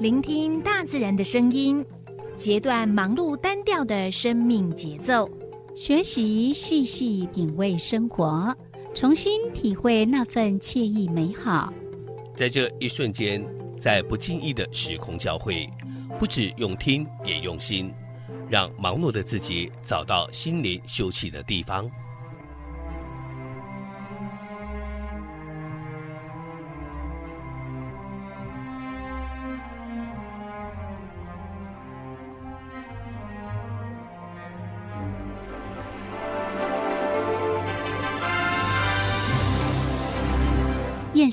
聆听大自然的声音截断忙碌单调的生命节奏学习细细品味生活。重新体会那份惬意美好。在这一瞬间，在不经意的时空交汇，不止用听，也用心，让忙碌的自己找到心灵休憩的地方。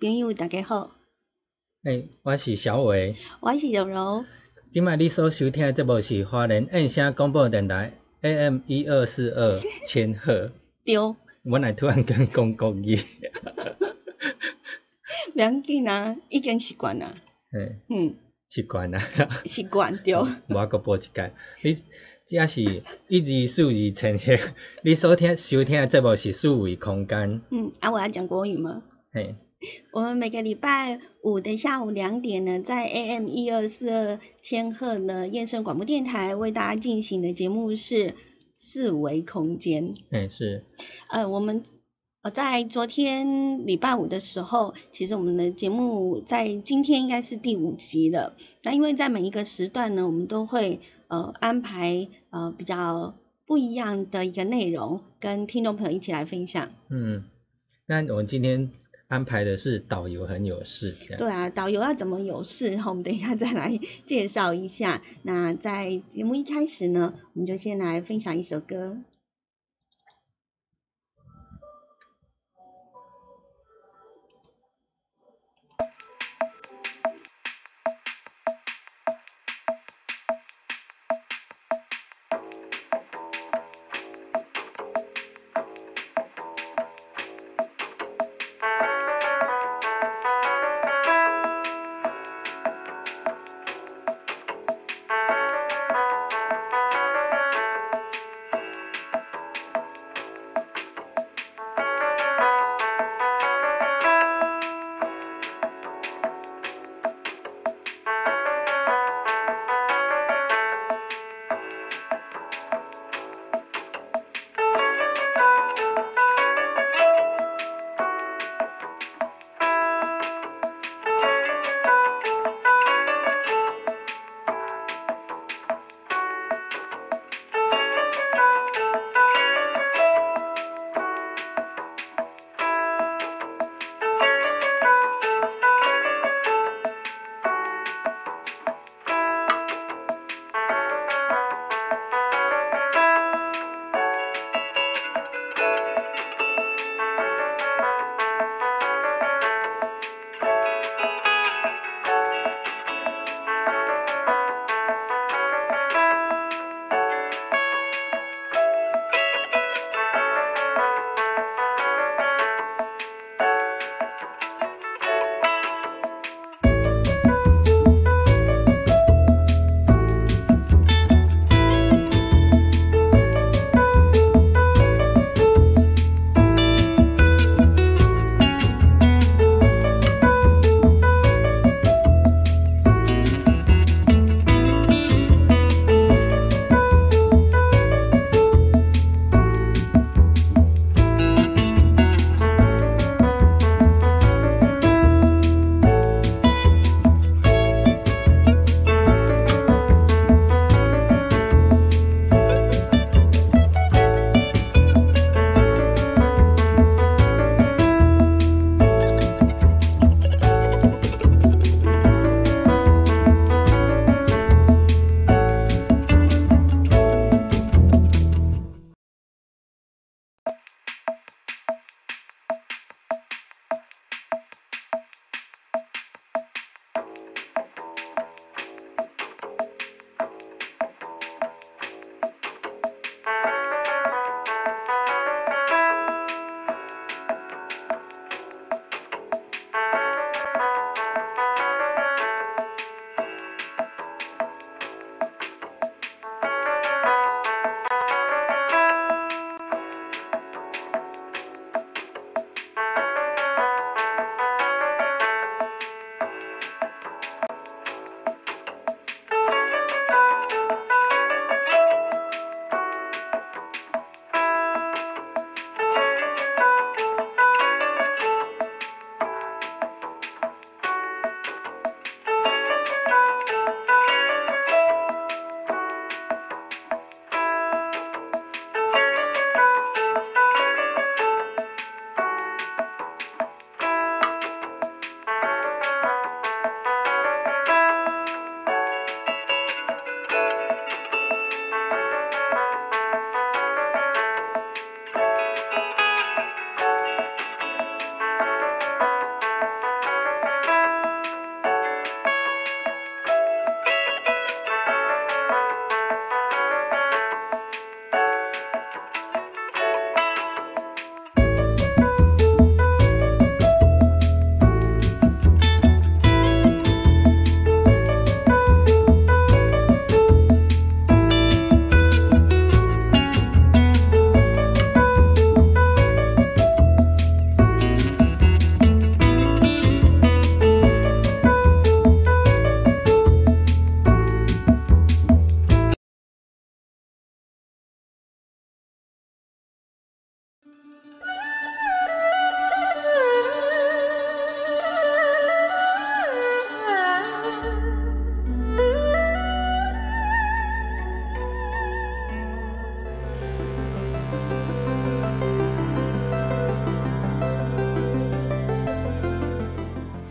朋友，大家好。诶，我是小伟，我是柔柔。今麦你所收听的节目是华人印声广播电台 AM 一二四二 千赫。对。我来突然跟讲国语。两紧啊，已经习惯啦。诶。嗯。习惯啦。习惯对。我搁播一届，你这是一二四二千赫，你所听收听的节目是数维空间。嗯，啊，我要讲国语吗？嘿，我们每个礼拜五的下午两点呢，在 AM 一二四二千赫呢燕声广播电台为大家进行的节目是四维空间。哎，是。呃，我们呃在昨天礼拜五的时候，其实我们的节目在今天应该是第五集了。那因为在每一个时段呢，我们都会呃安排呃比较不一样的一个内容，跟听众朋友一起来分享。嗯，那我们今天。安排的是导游很有事，对啊，导游要怎么有事？然后我们等一下再来 介绍一下。那在节目一开始呢，我们就先来分享一首歌。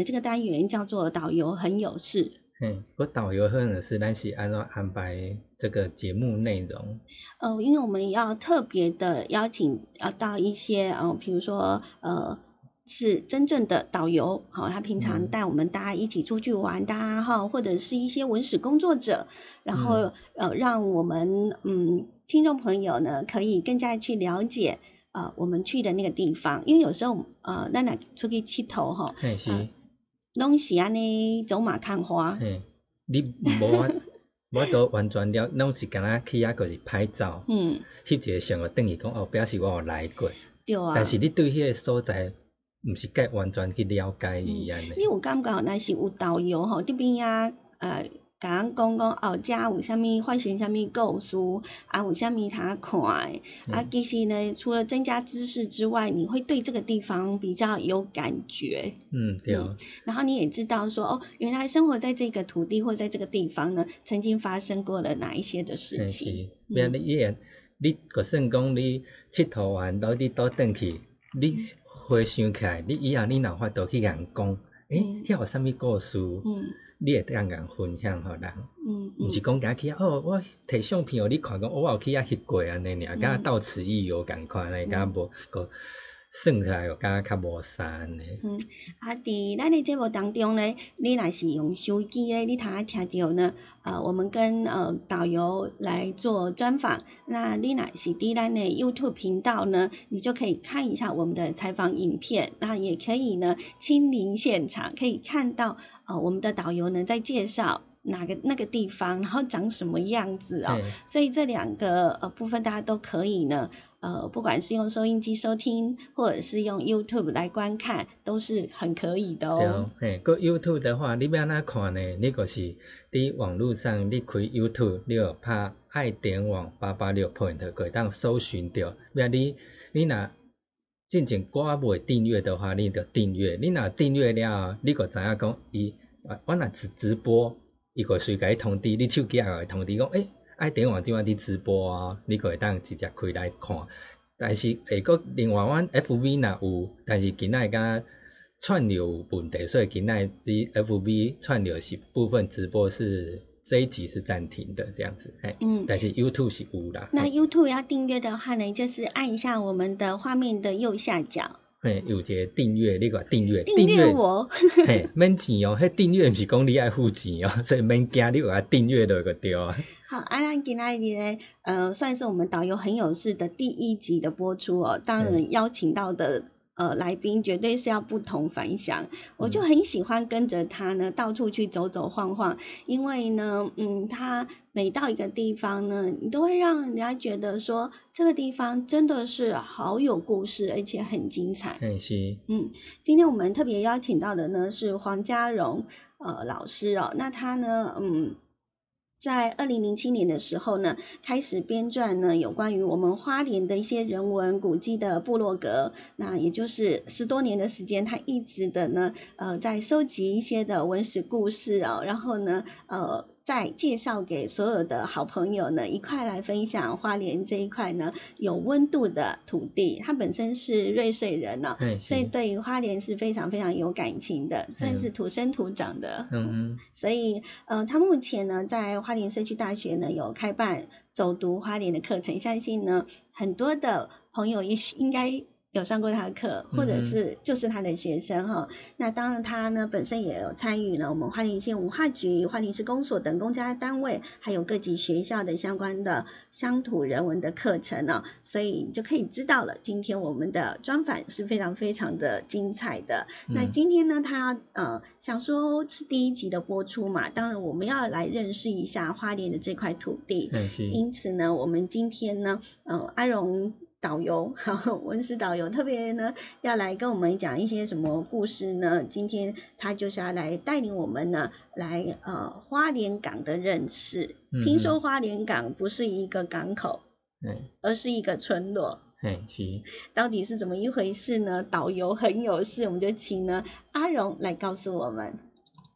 的这个单元叫做导游很有事。嗯，我导游很有事，但是安照安排这个节目内容？呃，因为我们要特别的邀请呃到一些呃，比如说呃是真正的导游，好、他平常嗯带我们大家一起出去玩的啊哈、或者是一些文史工作者，然后、嗯呃让我们嗯听众朋友呢可以更加去了解呃我们去的那个地方，因为有时候呃娜娜出去佚佗吼，嘿是，啊拢是安尼走马看花，嘿，你无 法我都完全了，拢是敢若去遐就是拍照，嗯，翕一个相，就等于讲哦，表示我有来过。对啊。但是你对迄个所在，毋是介完全去了解伊安尼。你有感觉若是有导游吼，伫边啊，呃，甲咱讲讲哦，遮有啥物发生啥物故事，啊，有啥物通看的，啊，其实呢，除了增加知识之外，你会对这个地方比较有感觉，嗯，对。嗯然后你也知道说，哦，原来生活在这个土地或在这个地方呢，曾经发生过了哪一些的事嘿情是，，免嗯你伊个，你就算讲你佚佗完，倒你倒转去，你回想起来，你以后你若有法度去甲人讲，诶，嗯遐有啥物故事，嗯你会当甲人分享互人，嗯毋是嗯，讲家去遐哦，我摕相片互你看，讲哦我有去遐翕过安尼尔，敢到此一游共款安尼，敢若无个算起来又敢若较无啥安尼。嗯，啊，伫咱的节目当中呢，你若是用手机咧，你通啊听到呢，呃，我们跟呃导游来做专访。那你若是伫咱的 YouTube 频道呢，你就可以看一下我们的采访影片，那也可以呢亲临现场，可以看到呃我们的导游呢在介绍哪个那个地方，然后长什么样子哦。所以这两个呃部分大家都可以呢，呃，不管是用收音机收听，或者是用 YouTube 来观看，都是很可以的哦对哦。，嘿，个 YouTube 的话，你要哪看呢？你就是伫网络上你开 YouTube，你有拍爱点网八八六 point，可以当搜寻到。要你你若进前我未订阅的话，你就订阅。你若订阅了，你就知影讲伊，啊我若直直播，伊个随甲你通知，你手机也会通知讲，诶、爱点网即摆伫直播啊，你可会当直接开来看。但是下个另外阮 FV 若有，但是今仔敢串流问题，所以今仔只 FB 串流是部分直播是这一集是暂停的这样子，哎，嗯，但是 YouTube 是无啦。那 YouTube 要订阅的话呢，就是按一下我们的画面的右下角，嘿，有一个订阅，你个订阅，订阅我。嘿，免钱哦，迄订阅毋是讲你爱付钱哦，所以免惊，你有啊订阅就个对啊，好，啊，那今天呢，呃，算是我们导游很有事的第一集的播出哦。当然邀请到的呃来宾绝对是要不同凡响，我就很喜欢跟着他呢到处去走走晃晃，因为呢，嗯，他每到一个地方呢，你都会让人家觉得说这个地方真的是好有故事，而且很精彩。嘿是，嗯，今天我们特别邀请到的呢是黄家荣呃老师哦，那他呢，嗯，在二零零七年的时候呢，开始编撰呢有关于我们花莲的一些人文古迹的部落格，那也就是十多年的时间，他一直的呢，呃，在收集一些的文史故事哦，然后呢，呃。再介绍给所有的好朋友呢，一块来分享花莲这一块呢有温度的土地。他本身是瑞穗人呢、嘿所以，对于花莲是非常非常有感情的，算是土生土长的。嗯嗯，所以呃，他目前呢在花莲社区大学呢有开办走读花莲的课程，相信呢很多的朋友也许应该有上过他的课，或者是就是他的学生哈。那当然他呢本身也有参与了我们花莲县文化局、花莲市公所等公家单位，还有各级学校的相关的乡土人文的课程呢，所以你就可以知道了。今天我们的专访是非常非常的精彩的。那今天呢，他呃想说是第一集的播出嘛，当然我们要来认识一下花莲的这块土地。因此呢，我们今天呢，呃，阿荣。导游，好，文史导游特别呢要来跟我们讲一些什么故事呢？今天他就是要来带领我们呢，来呃花莲港的认识。听说花莲港不是一个港口，嗯，而是一个村落。嘿，是。到底是怎么一回事呢？导游很有事，我们就请呢阿荣来告诉我们。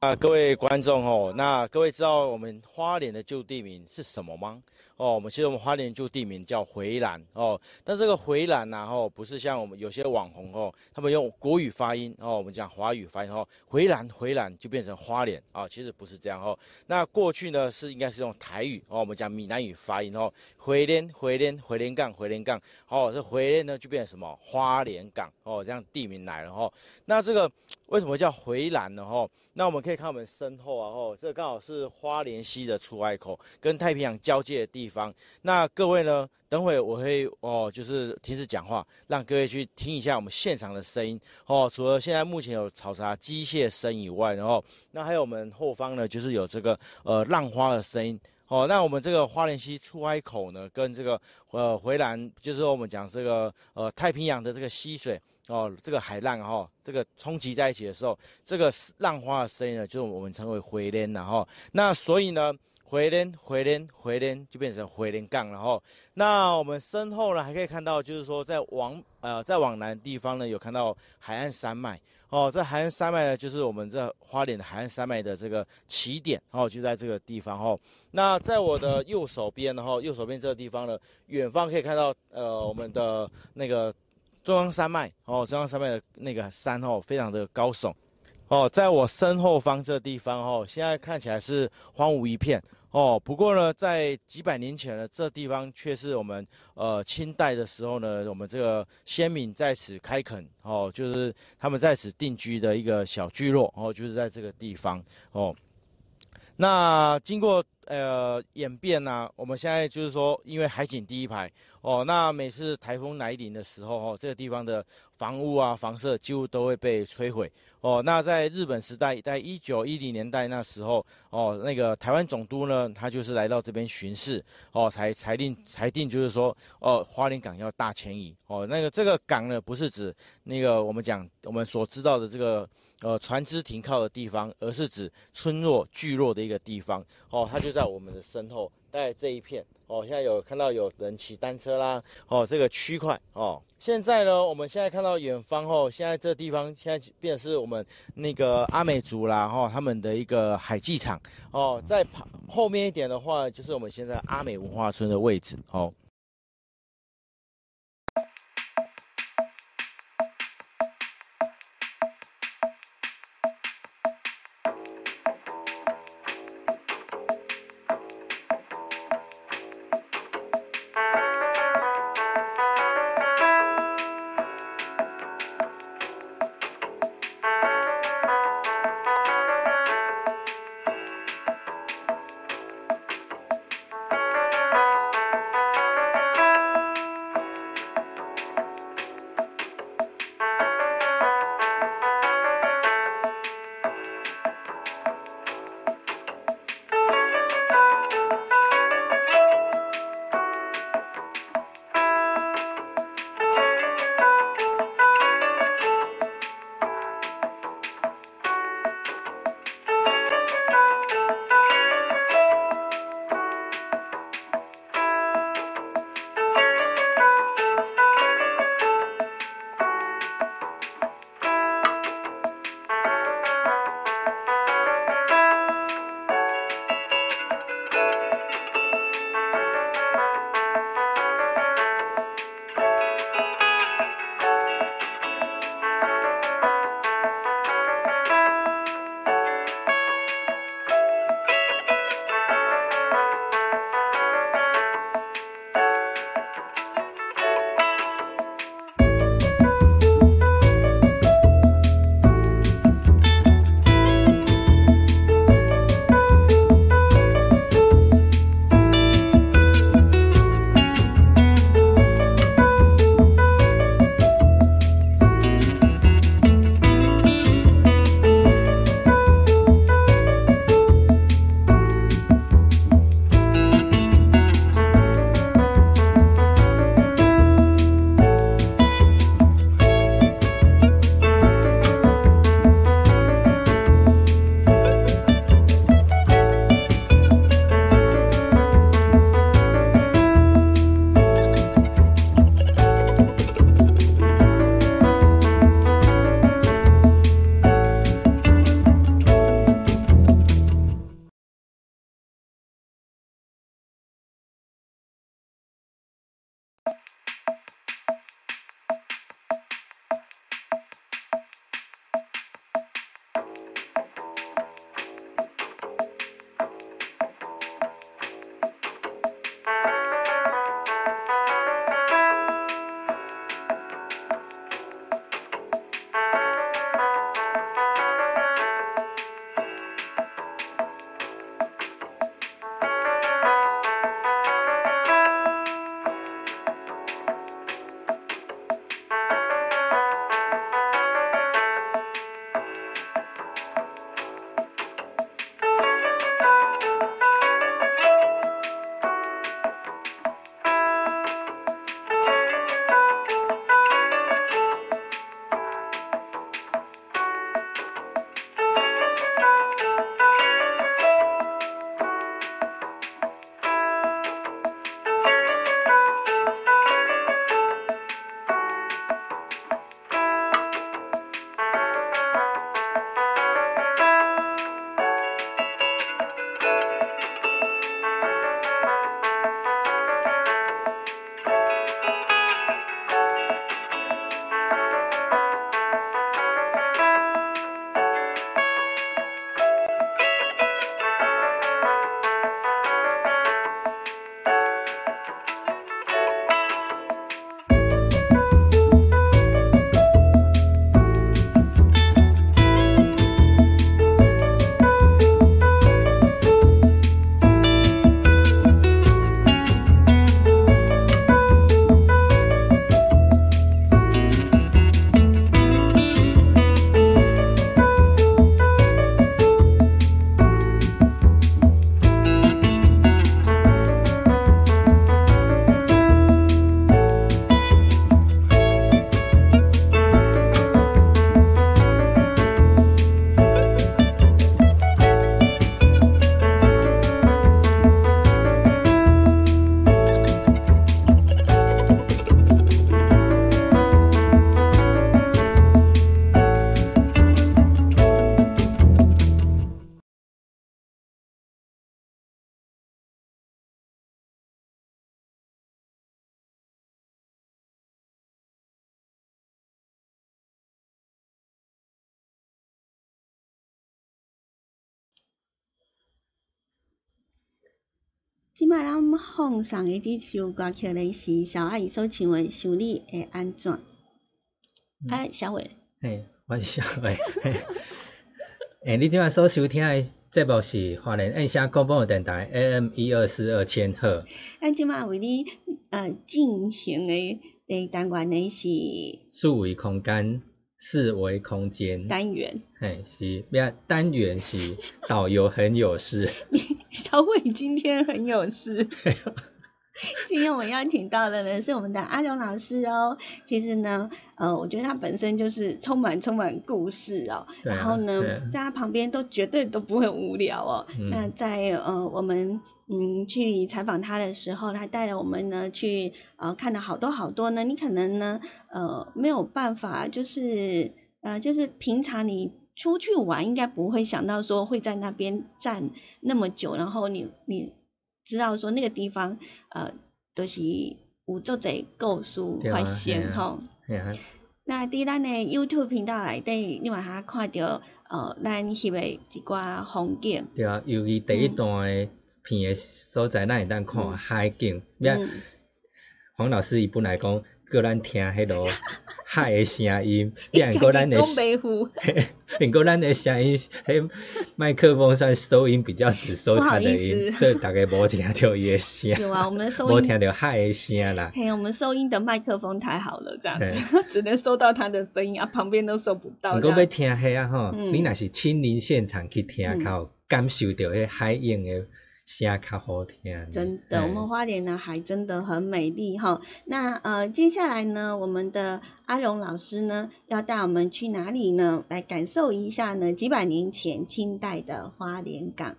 啊，各位观众哦，那各位知道我们花莲的旧地名是什么吗？哦，我们其实我们花莲旧地名叫回兰哦，但这个回兰呐，哦，不是像我们有些网红哦，他们用国语发音哦，我们讲华语发音哦，回兰回兰就变成花莲啊，其实不是这样哦。那过去呢是应该是用台语哦，我们讲闽南语发音哦，回莲回莲回莲港回莲港哦，这回莲呢就变成什么花莲港哦，这样地名来了哦。那这个为什么叫回兰呢？哦，那我们可以。看我们身后啊，哦，这刚好是花莲溪的出海口，跟太平洋交界的地地方。那各位呢，等会我会哦，就是停止讲话，让各位去听一下我们现场的声音哦。除了现在目前有嘈杂机械声以外，然后那还有我们后方呢，就是有这个呃浪花的声音哦。那我们这个花莲溪出海口呢，跟这个呃回南，就是我们讲这个呃太平洋的这个溪水。哦，这个海浪哈，这个冲击在一起的时候，这个浪花的声音呢，就是我们称为回涟然后，那所以呢，回连回连回连就变成回连杠了哈。那我们身后呢，还可以看到，就是说在往呃再往南地方呢，有看到海岸山脉哦。这海岸山脉呢，就是我们这花莲的海岸山脉的这个起点哦，就在这个地方哈。那在我的右手边然后右手边这个地方呢，远方可以看到呃我们的那个。中央山脉哦，中央山脉的那个山哦，非常的高耸哦，在我身后方这地方哦，现在看起来是荒芜一片哦。不过呢，在几百年前呢，这地方却是我们呃清代的时候呢，我们这个先民在此开垦哦，就是他们在此定居的一个小聚落哦，就是在这个地方哦。那经过呃演变呢，我们现在就是说，因为海景第一排哦，那每次台风来临的时候哦，这个地方的房屋啊、房舍几乎都会被摧毁哦。那在日本时代，在一九一零年代那时候哦，那个台湾总督呢，他就是来到这边巡视哦，才裁定裁定就是说哦，花莲港要大迁移哦。那个这个港呢，不是指那个我们讲我们所知道的这个。呃，船只停靠的地方，而是指村落聚落的一个地方哦，它就在我们的身后，在这一片哦。现在有看到有人骑单车啦，哦，这个区块哦。现在呢，我们现在看到远方哦，现在这地方现在变是我们那个阿美族啦，哈，他们的一个海祭场哦。在旁后面一点的话，就是我们现在阿美文化村的位置哦。即摆咱放送诶即首歌曲咧是小阿姨所唱诶《想你会安怎》。哎，小伟。嘿，我是小伟。诶，你即摆所收听的节目是华联印象广播电台 AM 一二四二千赫。咱即摆为你呃进行的第单元呢是数维空间。四维空间单元，嘿是，不要单元是 导游很有事。小伟今天很有事。今天我们邀请到的呢是我们的阿荣老师哦。其实呢，呃，我觉得他本身就是充满充满故事哦。然后呢，在他旁边都绝对都不会无聊哦。那在呃我们。嗯，去采访他的时候，他带了我们呢去呃看了好多好多呢。你可能呢呃没有办法，就是呃就是平常你出去玩应该不会想到说会在那边站那么久，然后你你知道说那个地方呃都是有做在故事发现吼。那伫咱的 YouTube 频道内底，你话下看到呃咱翕的一寡风景。对啊，尤其第一段的。片诶所在，咱会当看海景。咩？黄老师伊本来讲，叫咱听迄落 海诶声音，变过咱的，连过咱的声音，迄麦克风算收音比较只收他的音，所以大家无听到伊诶声。有啊，我们的收音无听到海诶声啦。嘿，我们收音的麦克风太好了，这样子 只能收到他的声音啊，旁边都收不到。如果要听迄啊吼，你若是亲临现场去听，靠感受到迄海影的。声较好听，真的，我们花莲呢还真的很美丽哈。那呃，接下来呢，我们的阿荣老师呢要带我们去哪里呢？来感受一下呢几百年前清代的花莲港。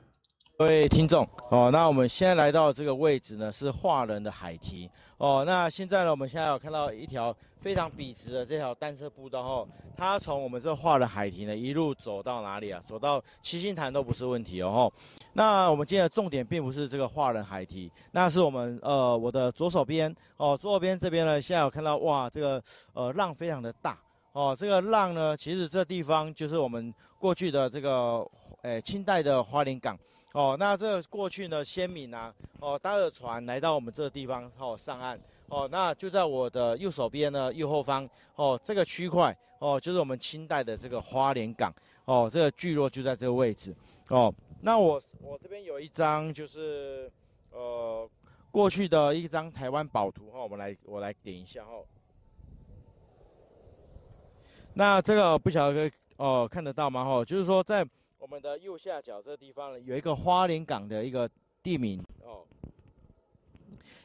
各位听众哦，那我们现在来到这个位置呢是华人的海堤哦。那现在呢，我们现在有看到一条。非常笔直的这条单车步道哦，它从我们这画的海堤呢，一路走到哪里啊？走到七星潭都不是问题哦。那我们今天的重点并不是这个画人海堤，那是我们呃我的左手边哦，左手边这边呢，现在有看到哇，这个呃浪非常的大哦。这个浪呢，其实这地方就是我们过去的这个诶清代的花莲港哦。那这过去呢，先民啊哦搭着船来到我们这个地方哦上岸。哦，那就在我的右手边呢，右后方哦，这个区块哦，就是我们清代的这个花莲港哦，这个聚落就在这个位置哦。那我我这边有一张就是呃过去的一张台湾宝图哈，我们来我来点一下哈。那这个不晓得哦看得到吗？哈，就是说在我们的右下角这个地方呢，有一个花莲港的一个地名哦。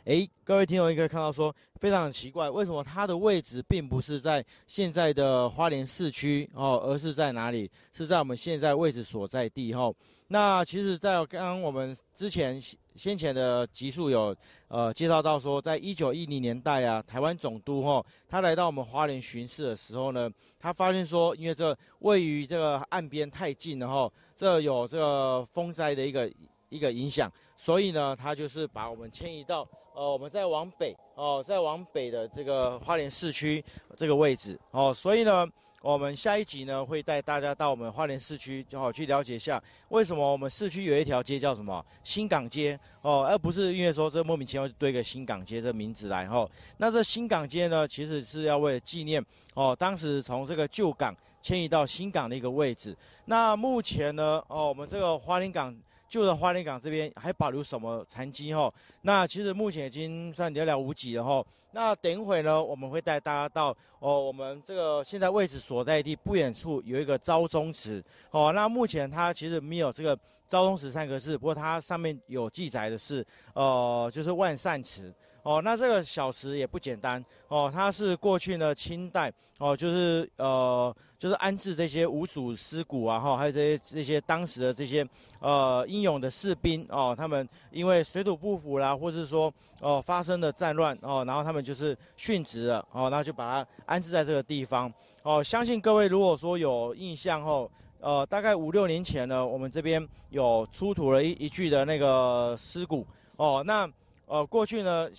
哎，各位听众应该看到说非常奇怪，为什么它的位置并不是在现在的花莲市区哦，而是在哪里？是在我们现在位置所在地哈。那其实，在刚刚我们之前先前的集数有呃介绍到说，在一九一零年代啊，台湾总督哈他来到我们花莲巡视的时候呢，他发现说，因为这位于这个岸边太近了哈，这有这个风灾的一个一个影响，所以呢，他就是把我们迁移到。呃，我们再往北哦，再往北的这个花莲市区这个位置哦，所以呢，我们下一集呢会带大家到我们花莲市区，就好去了解一下为什么我们市区有一条街叫什么新港街哦，而不是因为说这莫名其妙就堆个新港街这名字来哦。那这新港街呢，其实是要为了纪念哦，当时从这个旧港迁移到新港的一个位置。那目前呢，哦，我们这个花莲港。旧的花莲港这边还保留什么残迹哈？那其实目前已经算寥寥无几了哈。那等一会呢，我们会带大家到哦，我们这个现在位置所在地不远处有一个昭宗祠哦。那目前它其实没有这个昭宗祠三个字，不过它上面有记载的是，呃，就是万善祠。哦，那这个小石也不简单哦，它是过去呢清代哦，就是呃，就是安置这些五属尸骨啊哈，还有这些这些当时的这些呃英勇的士兵哦，他们因为水土不服啦，或是说哦发生的战乱哦，然后他们就是殉职了哦，然后就把它安置在这个地方哦。相信各位如果说有印象后，呃，大概五六年前呢，我们这边有出土了一一具的那个尸骨哦，那。呃，过去呢，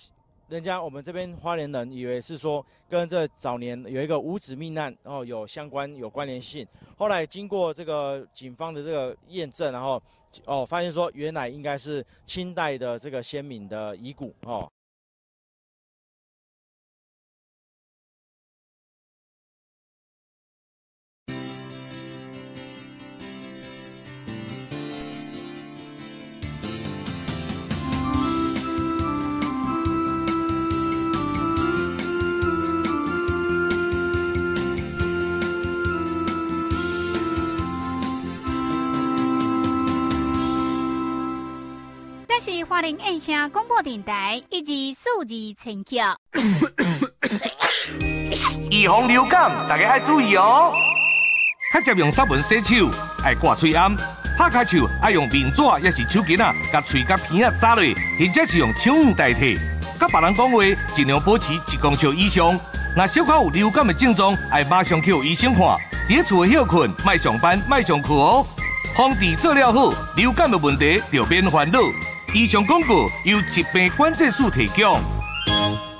人家我们这边花莲人以为是说跟这早年有一个五子命案，然后有相关有关联性。后来经过这个警方的这个验证，然后哦，发现说原来应该是清代的这个先民的遗骨哦。是花莲印象广播电台以及数字陈桥。预防流感，大家要注意哦。较常用湿文洗手，爱挂嘴暗，拍开手爱用面纸，也是手巾啊，甲嘴甲鼻啊扎落，或者是用清雾代替。甲别人讲话，尽量保持一公尺以上。若小可有流感的症状，爱马上去医生看。伫厝休困，莫上班，莫上课哦。防治做了好，流感的问题就免烦恼。以上广告由疾病管制署提供。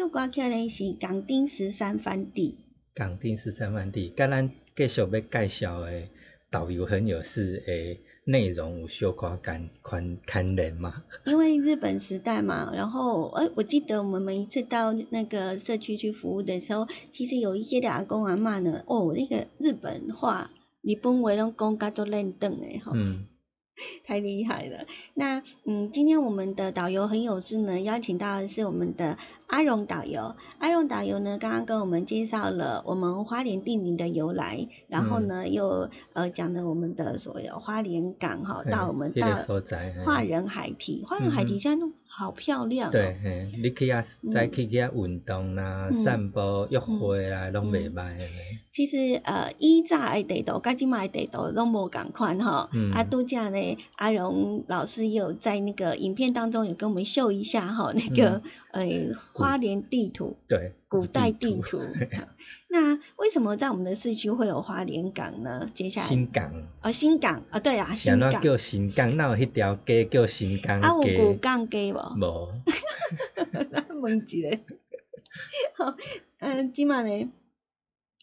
首歌曲呢是《港丁十三番地》。港丁十三番地，甲咱继续要介绍的导游很有事的内容有小可干宽看人嘛？因为日本时代嘛，然后哎，我记得我们每一次到那个社区去服务的时候，其实有一些的阿公阿嬷呢，哦，那个日本话、日本话拢讲甲做认得的哈。嗯。太厉害了！那嗯，今天我们的导游很有志呢，邀请到的是我们的阿荣导游。阿荣导游呢，刚刚跟我们介绍了我们花莲地名的由来，然后呢，又呃讲了我们的所有花莲港哈，到我们到华人海堤，华人海堤现在都好漂亮。对嘿，你去啊，再去去啊运动啦、散步、约会啦，拢袂歹的。其实呃，以前的地图，甲即卖地图拢无共款吼，啊，拄则呢。阿荣老师也有在那个影片当中有跟我们秀一下哈，那个呃花莲地图，对，古代地图。那为什么在我们的市区会有花莲港呢？接下来新港，哦，新港啊，对啊，新港叫新港，那有迄条街叫新港啊，有古港街无？无，问一下，好，嗯，今晚呢？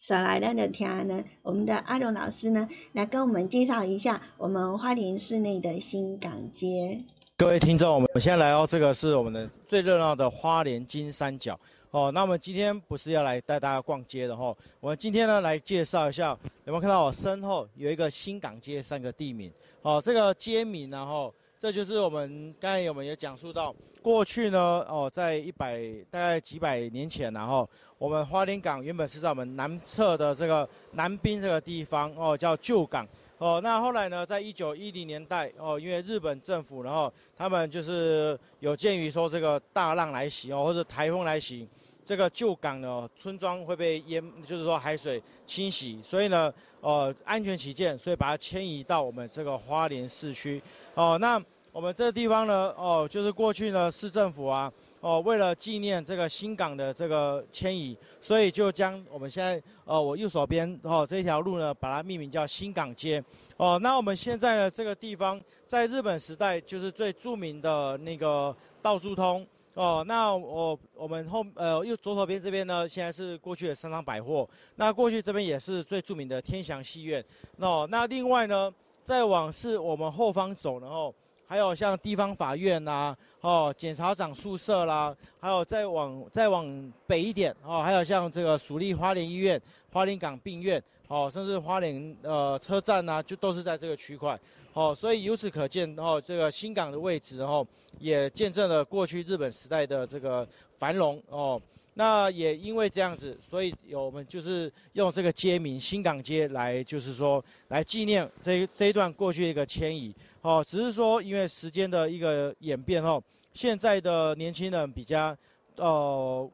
上来的的听呢，我们的阿荣老师呢，来跟我们介绍一下我们花莲市内的新港街。各位听众，我们现在来到这个是我们的最热闹的花莲金三角哦。那我们今天不是要来带大家逛街的哈，我们今天呢来介绍一下，有没有看到我身后有一个新港街三个地名哦？这个街名然后这就是我们刚才我们也讲述到，过去呢哦，在一百大概几百年前然后。我们花莲港原本是在我们南侧的这个南滨这个地方哦，叫旧港哦。那后来呢，在一九一零年代哦，因为日本政府然后他们就是有鉴于说这个大浪来袭哦，或者台风来袭，这个旧港的村庄会被淹，就是说海水侵袭，所以呢，呃，安全起见，所以把它迁移到我们这个花莲市区哦。那我们这个地方呢，哦，就是过去呢市政府啊。哦，为了纪念这个新港的这个迁移，所以就将我们现在呃我右手边哦这条路呢，把它命名叫新港街。哦，那我们现在呢这个地方，在日本时代就是最著名的那个道珠通。哦，那我我们后呃右左手边这边呢，现在是过去的三仓百货。那过去这边也是最著名的天祥戏院。哦，那另外呢，再往是我们后方走，然后。还有像地方法院呐，哦，检察长宿舍啦，还有再往再往北一点哦，还有像这个蜀立花莲医院、花莲港病院哦，甚至花莲呃车站呐，就都是在这个区块哦。所以由此可见哦，这个新港的位置哦，也见证了过去日本时代的这个繁荣哦。那也因为这样子，所以有我们就是用这个街名新港街来，就是说来纪念这这一段过去一个迁移。哦，只是说因为时间的一个演变哦，现在的年轻人比较呃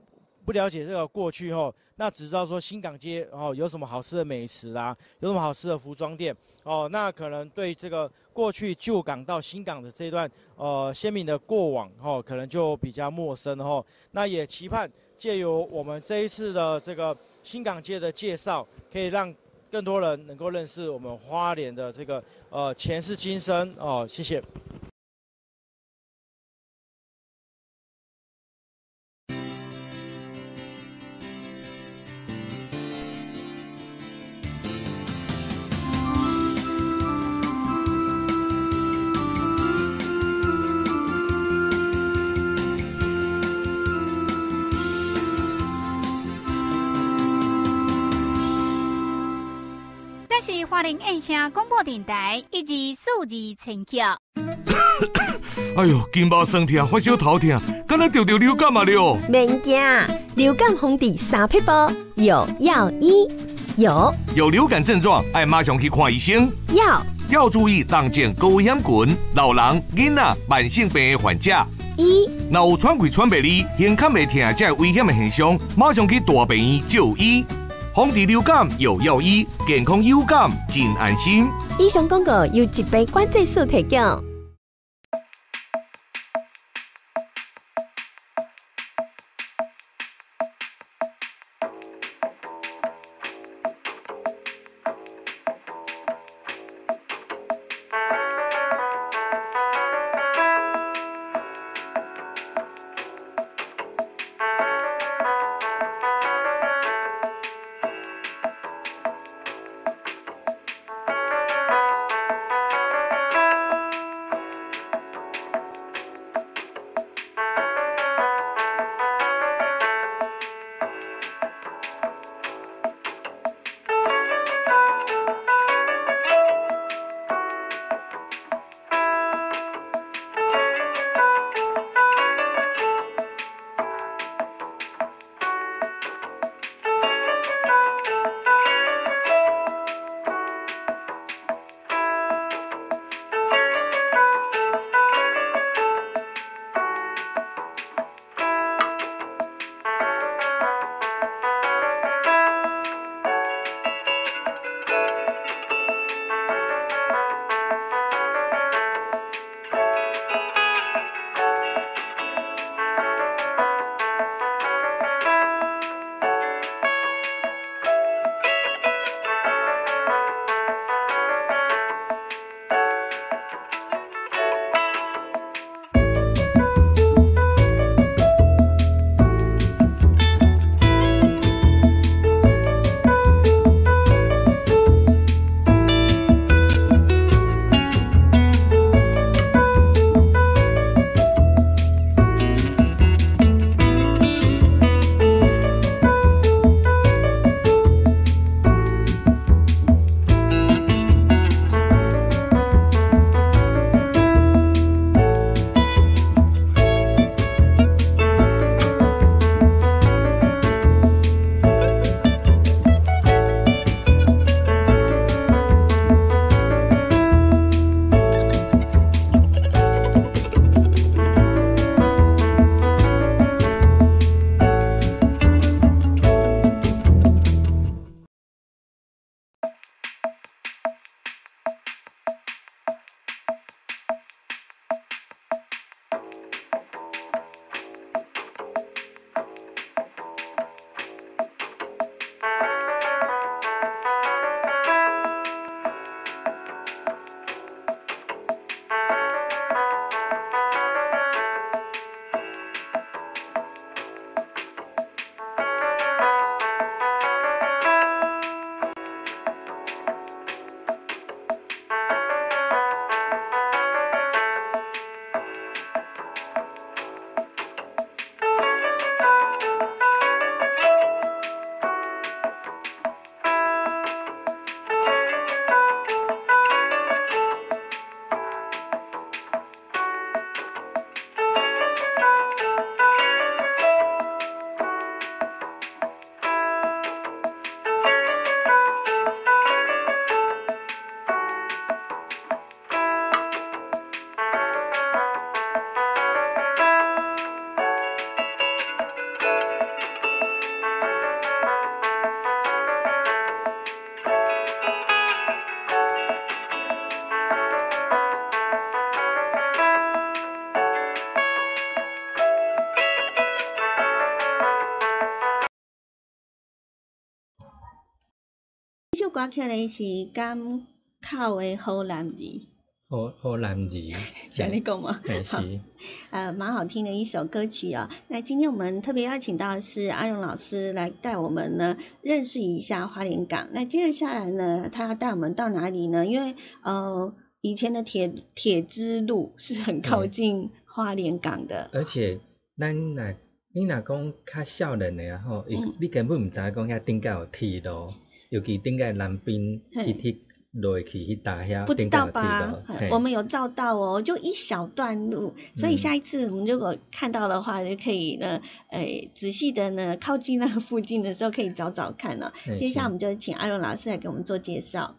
不了解这个过去哦，那只知道说新港街哦有什么好吃的美食啊，有什么好吃的服装店哦，那可能对这个过去旧港到新港的这段呃鲜明的过往哦，可能就比较陌生哦。那也期盼借由我们这一次的这个新港街的介绍，可以让。更多人能够认识我们花莲的这个呃前世今生哦，谢谢。花莲印象广播电台以及数字陈桥。哎呦，金毛生疼，发烧头疼，敢若得着流感嘛了？免惊，流感红底三匹包，有药医，有有流感症状，爱马上去看医生。要要注意当前高危险群，老人、囡仔、慢性病的患者。一若有喘气喘不离，胸腔未疼，这危险的现象，马上去大病院就医。防治流感有药医，健康优感尽安心。以上广告由疾病管制署提供。歌曲咧是港口的好男儿，好好男儿，像你讲吗？嘿是，呃，蛮好听的一首歌曲哦。那今天我们特别邀请到的是阿荣老师来带我们呢认识一下花莲港。那接着下来呢，他要带我们到哪里呢？因为呃，以前的铁铁之路是很靠近花莲港的，而且咱那你若讲较少年的啊吼，伊嗯你根本毋知影讲遐顶甲有铁路，尤其顶个南滨嘿。迄迄落去迄搭遐不知道吧？我们有照到哦，就一小段路，所以嗯下一次我们如果看到的话，就可以呢，诶、仔细的呢，靠近那个附近的时候可以找找看了、嘿接下来我们就请阿荣老师来给我们做介绍。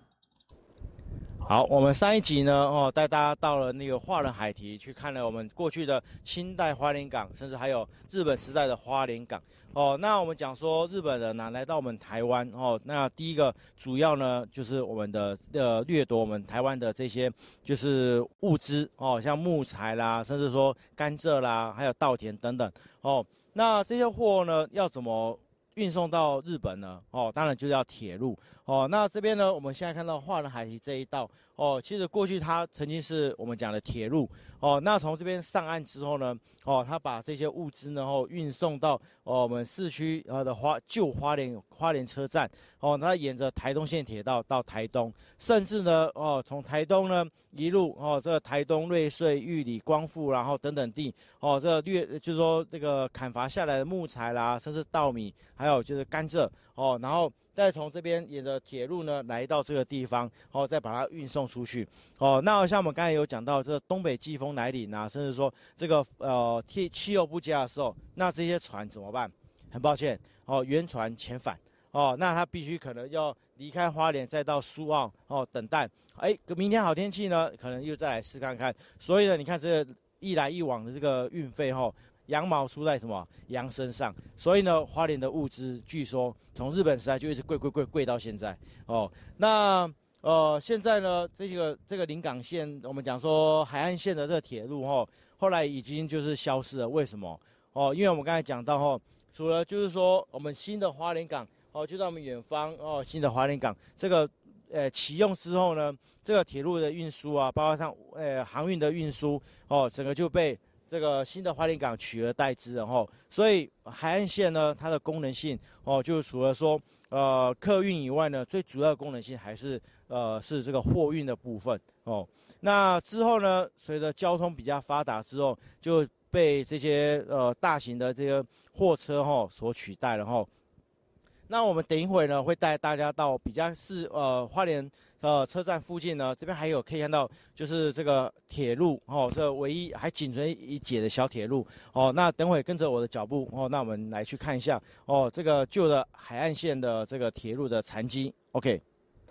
好，我们上一集呢，哦，带大家到了那个华人海堤，去看了我们过去的清代花莲港，甚至还有日本时代的花莲港。哦，那我们讲说日本人呢、来到我们台湾，哦，那第一个主要呢就是我们的呃掠夺我们台湾的这些就是物资哦，像木材啦，甚至说甘蔗啦，还有稻田等等哦。那这些货呢要怎么运送到日本呢？哦，当然就是要铁路。哦，那这边呢，我们现在看到华人海堤这一道，哦，其实过去它曾经是我们讲的铁路，哦，那从这边上岸之后呢，哦，它把这些物资呢，哦，运送到哦我们市区呃的花旧花莲花莲车站，哦，它沿着台东线铁道到台东，甚至呢，哦，从台东呢一路哦，这个台东瑞穗、玉里、光复，然后等等地，哦，这略就是说这个砍伐下来的木材啦，甚至稻米，还有就是甘蔗，哦，然后。再从这边沿着铁路呢来到这个地方，哦，再把它运送出去，哦，那像我们刚才有讲到，这个东北季风来临啊，甚至说这个呃气气候不佳的时候，那这些船怎么办？很抱歉，哦，原船遣返，哦，那他必须可能要离开花莲，再到苏澳，哦，等待，哎，明天好天气呢，可能又再来试看看。所以呢，你看这一来一往的这个运费，哈、羊毛出在什么羊身上，所以呢，花莲的物资据说从日本时代就一直贵贵贵贵到现在哦。那呃，现在呢，这个这个临港线，我们讲说海岸线的这个铁路哈、后来已经就是消失了。为什么？哦，因为我们刚才讲到哈、除了就是说我们新的花莲港哦，就在我们远方哦，新的花莲港这个呃启用之后呢，这个铁路的运输啊，包括像呃航运的运输哦，整个就被这个新的花莲港取而代之然后。所以海岸线呢，它的功能性哦，就除了说呃客运以外呢，最主要的功能性还是呃是这个货运的部分哦。那之后呢，随着交通比较发达之后，就被这些呃大型的这个货车哈、所取代了哈、那我们等一会呢，会带大家到比较是呃花莲呃车站附近呢，这边还有可以看到就是这个铁路哦，这唯一还仅存一节的小铁路哦。那等会跟着我的脚步哦，那我们来去看一下哦，这个旧的海岸线的这个铁路的残迹。OK，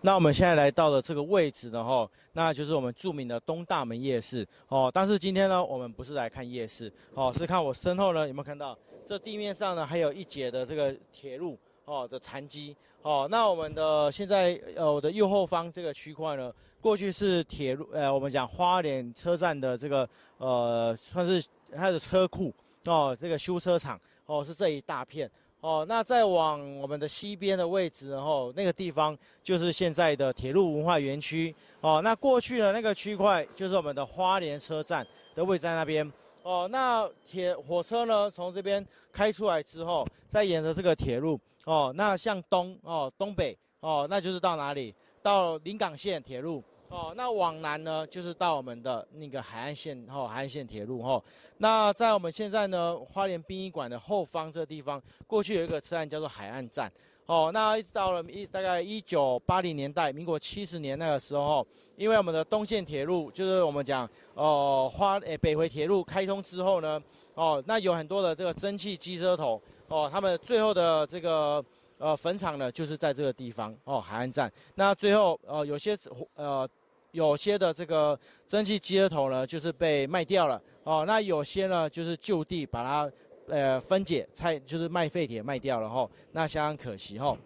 那我们现在来到了这个位置呢，哈，那就是我们著名的东大门夜市哦。但是今天呢，我们不是来看夜市哦，是看我身后呢有没有看到这地面上呢还有一节的这个铁路。哦的残迹哦，那我们的现在呃我的右后方这个区块呢，过去是铁路呃我们讲花莲车站的这个呃算是它的车库哦，这个修车厂哦是这一大片。哦，那再往我们的西边的位置然后那个地方就是现在的铁路文化园区。哦，那过去的那个区块就是我们的花莲车站的位置在那边。哦，那铁火车呢，从这边开出来之后，再沿着这个铁路哦，那向东哦，东北哦，那就是到哪里？到临港线铁路哦。那往南呢，就是到我们的那个海岸线哦，海岸线铁路哦。那在我们现在呢，花莲殡仪馆的后方这个地方，过去有一个车站叫做海岸站。哦，那一直到了一大概一九八零年代，民国七十年那个时候，因为我们的东线铁路就是我们讲哦花诶北回铁路开通之后呢，哦那有很多的这个蒸汽机车头哦，他们最后的这个呃坟场呢就是在这个地方哦海岸站。那最后呃有些呃有些的这个蒸汽机车头呢就是被卖掉了哦，那有些呢就是就地把它。呃，分解拆就是卖废铁卖掉了哈，那相当可惜哈。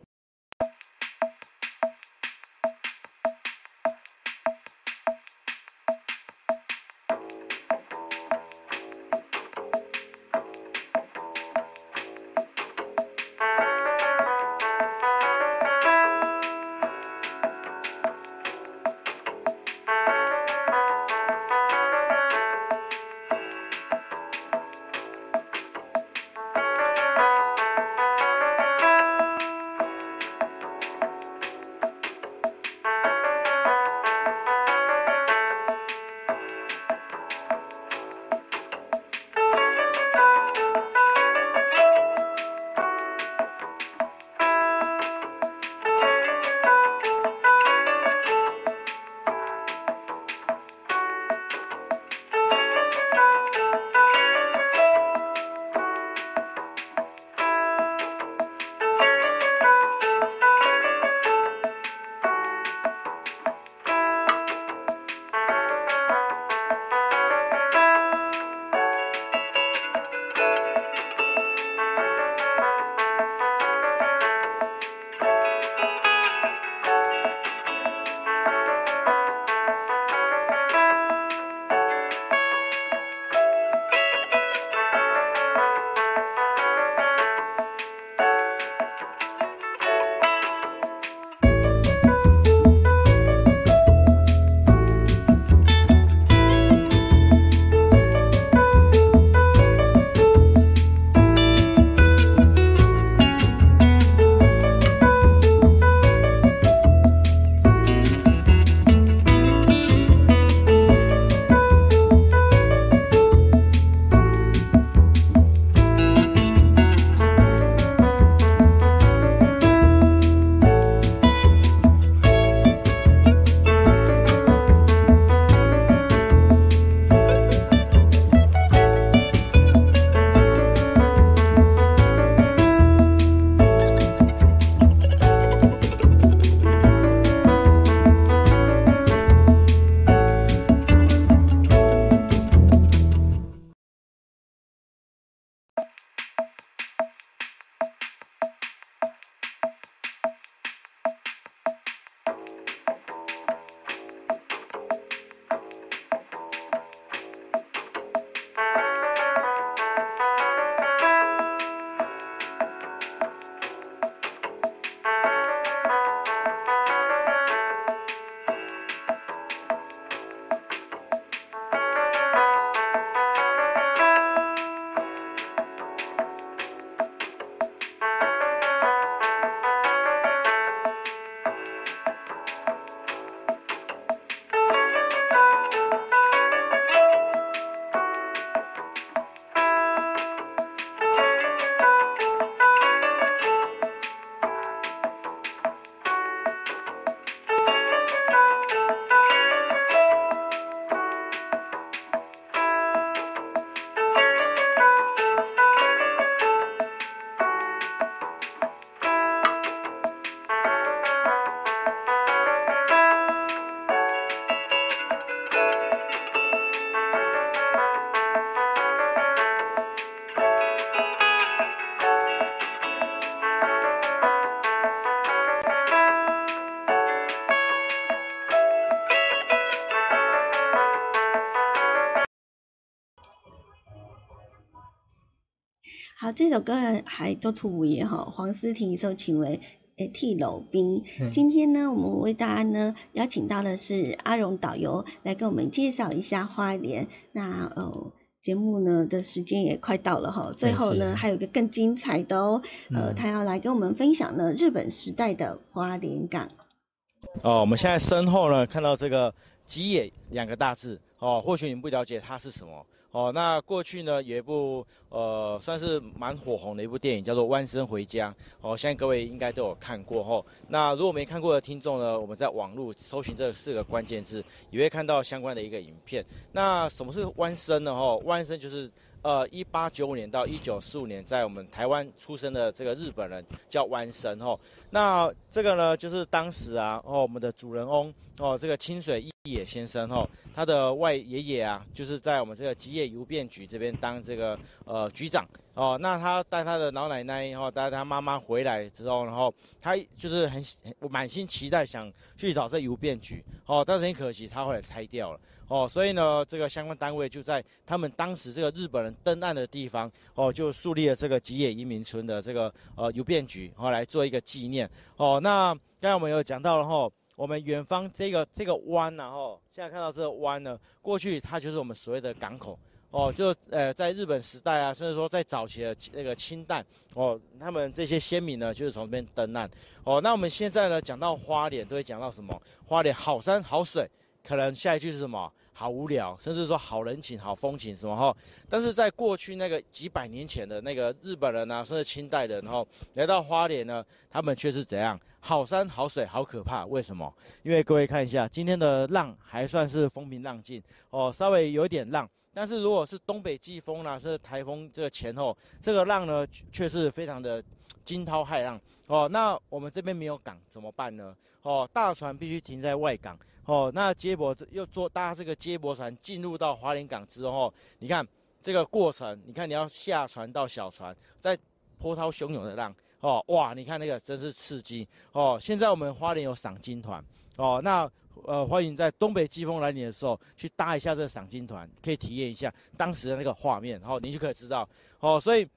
这首歌还做出也哈，黄思婷受请为诶替楼兵。今天呢，我们为大家呢邀请到的是阿荣导游来跟我们介绍一下花莲。那呃。节目呢的时间也快到了哈，最后呢还有一个更精彩的哦，呃，他要来跟我们分享呢日本时代的花莲港。哦，我们现在身后呢看到这个吉野两个大字哦，或许你不了解它是什么。哦，那过去呢有一部呃算是蛮火红的一部电影，叫做《弯身回家》。哦，相信各位应该都有看过哦。那如果没看过的听众呢，我们在网络搜寻这四个关键字，也会看到相关的一个影片。那什么是弯身呢？哦，弯身就是。呃，一八九五年到一九四五年，在我们台湾出生的这个日本人叫弯生哦。那这个呢，就是当时啊，哦，我们的主人翁哦，这个清水一野先生哦，他的外爷爷啊，就是在我们这个吉野邮便局这边当这个呃局长哦。那他带他的老奶奶哦，带他妈妈回来之后，然后他就是很满心期待想去找这邮便局哦，但是很可惜，他后来拆掉了。哦，所以呢，这个相关单位就在他们当时这个日本人登岸的地方，哦，就树立了这个吉野移民村的这个呃邮便局，哦，来做一个纪念。哦，那刚才我们有讲到了哈，我们远方这个这个湾然后，现在看到这个湾呢，过去它就是我们所谓的港口。哦，就呃，在日本时代啊，甚至说在早期的那个清代，哦，他们这些先民呢，就是从这边登岸。哦，那我们现在呢，讲到花莲，都会讲到什么？花莲好山好水。可能下一句是什么？好无聊，甚至说好人情、好风情什么哈。但是在过去那个几百年前的那个日本人啊，甚至清代人哈，来到花莲呢，他们却是怎样？好山好水好可怕。为什么？因为各位看一下今天的浪还算是风平浪静哦，稍微有一点浪。但是如果是东北季风啦，是台风这个前后，这个浪呢却是非常的惊涛骇浪哦。那我们这边没有港怎么办呢？哦，大船必须停在外港。哦，那接驳又坐搭这个接驳船进入到华联港之后，你看这个过程，你看你要下船到小船，在波涛汹涌的浪，哦，哇，你看那个真是刺激哦。现在我们花莲有赏金团，哦，那呃欢迎在东北季风来临的时候去搭一下这个赏金团，可以体验一下当时的那个画面，然后你就可以知道，哦，所以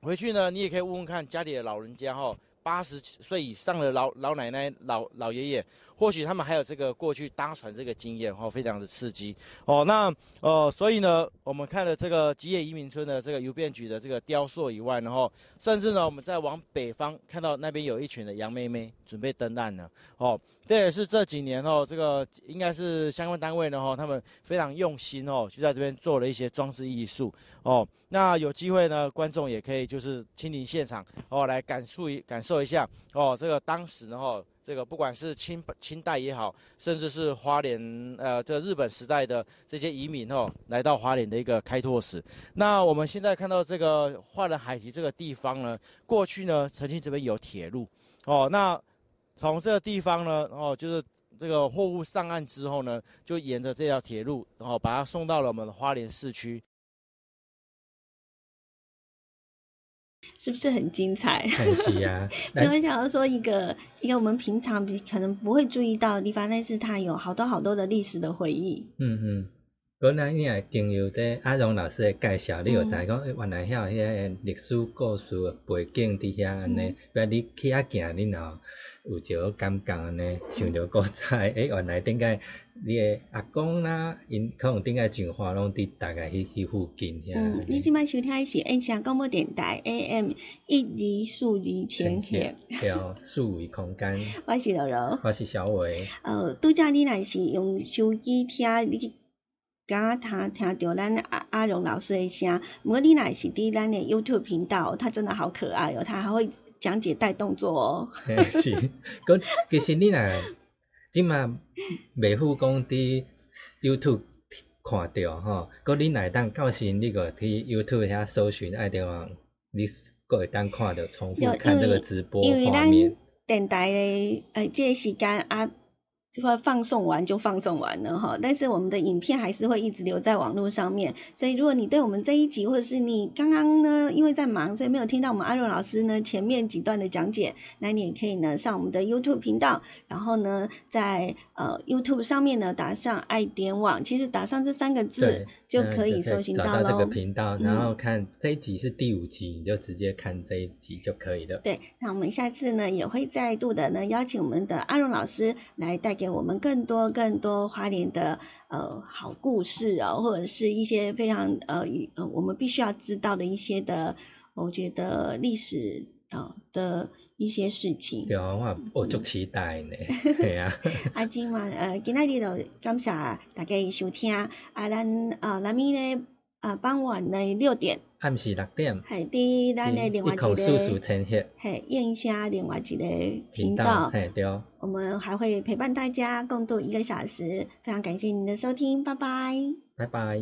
回去呢，你也可以问问看家里的老人家，哈。八十岁以上的老老奶奶、老老爷爷，或许他们还有这个过去搭船这个经验，哦，非常的刺激哦。那呃，所以呢，我们看了这个吉野移民村的这个邮便局的这个雕塑以外，然后甚至呢，我们再往北方看到那边有一群的杨妹妹准备登岸了，哦，这也是这几年哦，这个应该是相关单位呢，哦，他们非常用心哦，就在这边做了一些装饰艺术哦。那有机会呢，观众也可以就是亲临现场哦，来感受一感受一下哦。这个当时呢，哦，这个不管是清清代也好，甚至是花莲呃，这日本时代的这些移民哦，来到花莲的一个开拓史。那我们现在看到这个花莲海堤这个地方呢，过去呢曾经这边有铁路哦。那从这个地方呢，哦，就是这个货物上岸之后呢，就沿着这条铁路，然后把它送到了我们的花莲市区。是不是很精彩？很是呀。没有想要说一个一个我们平常比可能不会注意到的地方，但是它有好多好多的历史的回忆。嗯嗯。本来你也经由这阿荣老师的介绍，你有知讲原来遐迄个历史故事背景伫遐安尼，不然你去遐行，你若有一个感觉安尼，想着古早诶，原来顶个你的阿公啦，因可能顶个上花拢伫大概迄迄附近遐。嗯，你即摆收听是印象广播电台 AM 一二四二千赫。对，四维空间。我是柔柔。我是小伟。呃，拄则你若是用手机听你。刚他听到咱阿阿荣老师的声，不过你若是伫咱的 YouTube 频道，他真的好可爱哦，他还会讲解带动作哦。是，佮其实你若即马未赴讲伫 YouTube 看到吼，佮你若当到时你个去 YouTube 遐搜寻爱点网，你佮会当看到重复看这个直播画面。电台的呃，这个时间啊。这块放送完就放送完了哈，但是我们的影片还是会一直留在网络上面，所以如果你对我们这一集，或者是你刚刚呢因为在忙，所以没有听到我们阿若老师呢前面几段的讲解，那你也可以呢上我们的 YouTube 频道，然后呢在呃 YouTube 上面呢打上爱点网，其实打上这三个字就可以搜寻到喽。这个频道，然后看这一集是第五集，你就直接看这一集就可以了。对，那我们下次呢也会再度的呢邀请我们的阿荣老师来带给我们更多更多花莲的呃好故事啊，或者是一些非常呃呃我们必须要知道的一些的，我觉得历史啊的一些事情。对啊，我我足期待呢，系啊。啊，今晚呃今仔日就感谢大家收听，啊咱啊咱咪呢啊傍晚的六点。暗时六点，系伫咱的另外一个，系燕虾另外一个频道，系对。我们还会陪伴大家共度一个小时，非常感谢您的收听，拜拜，拜拜。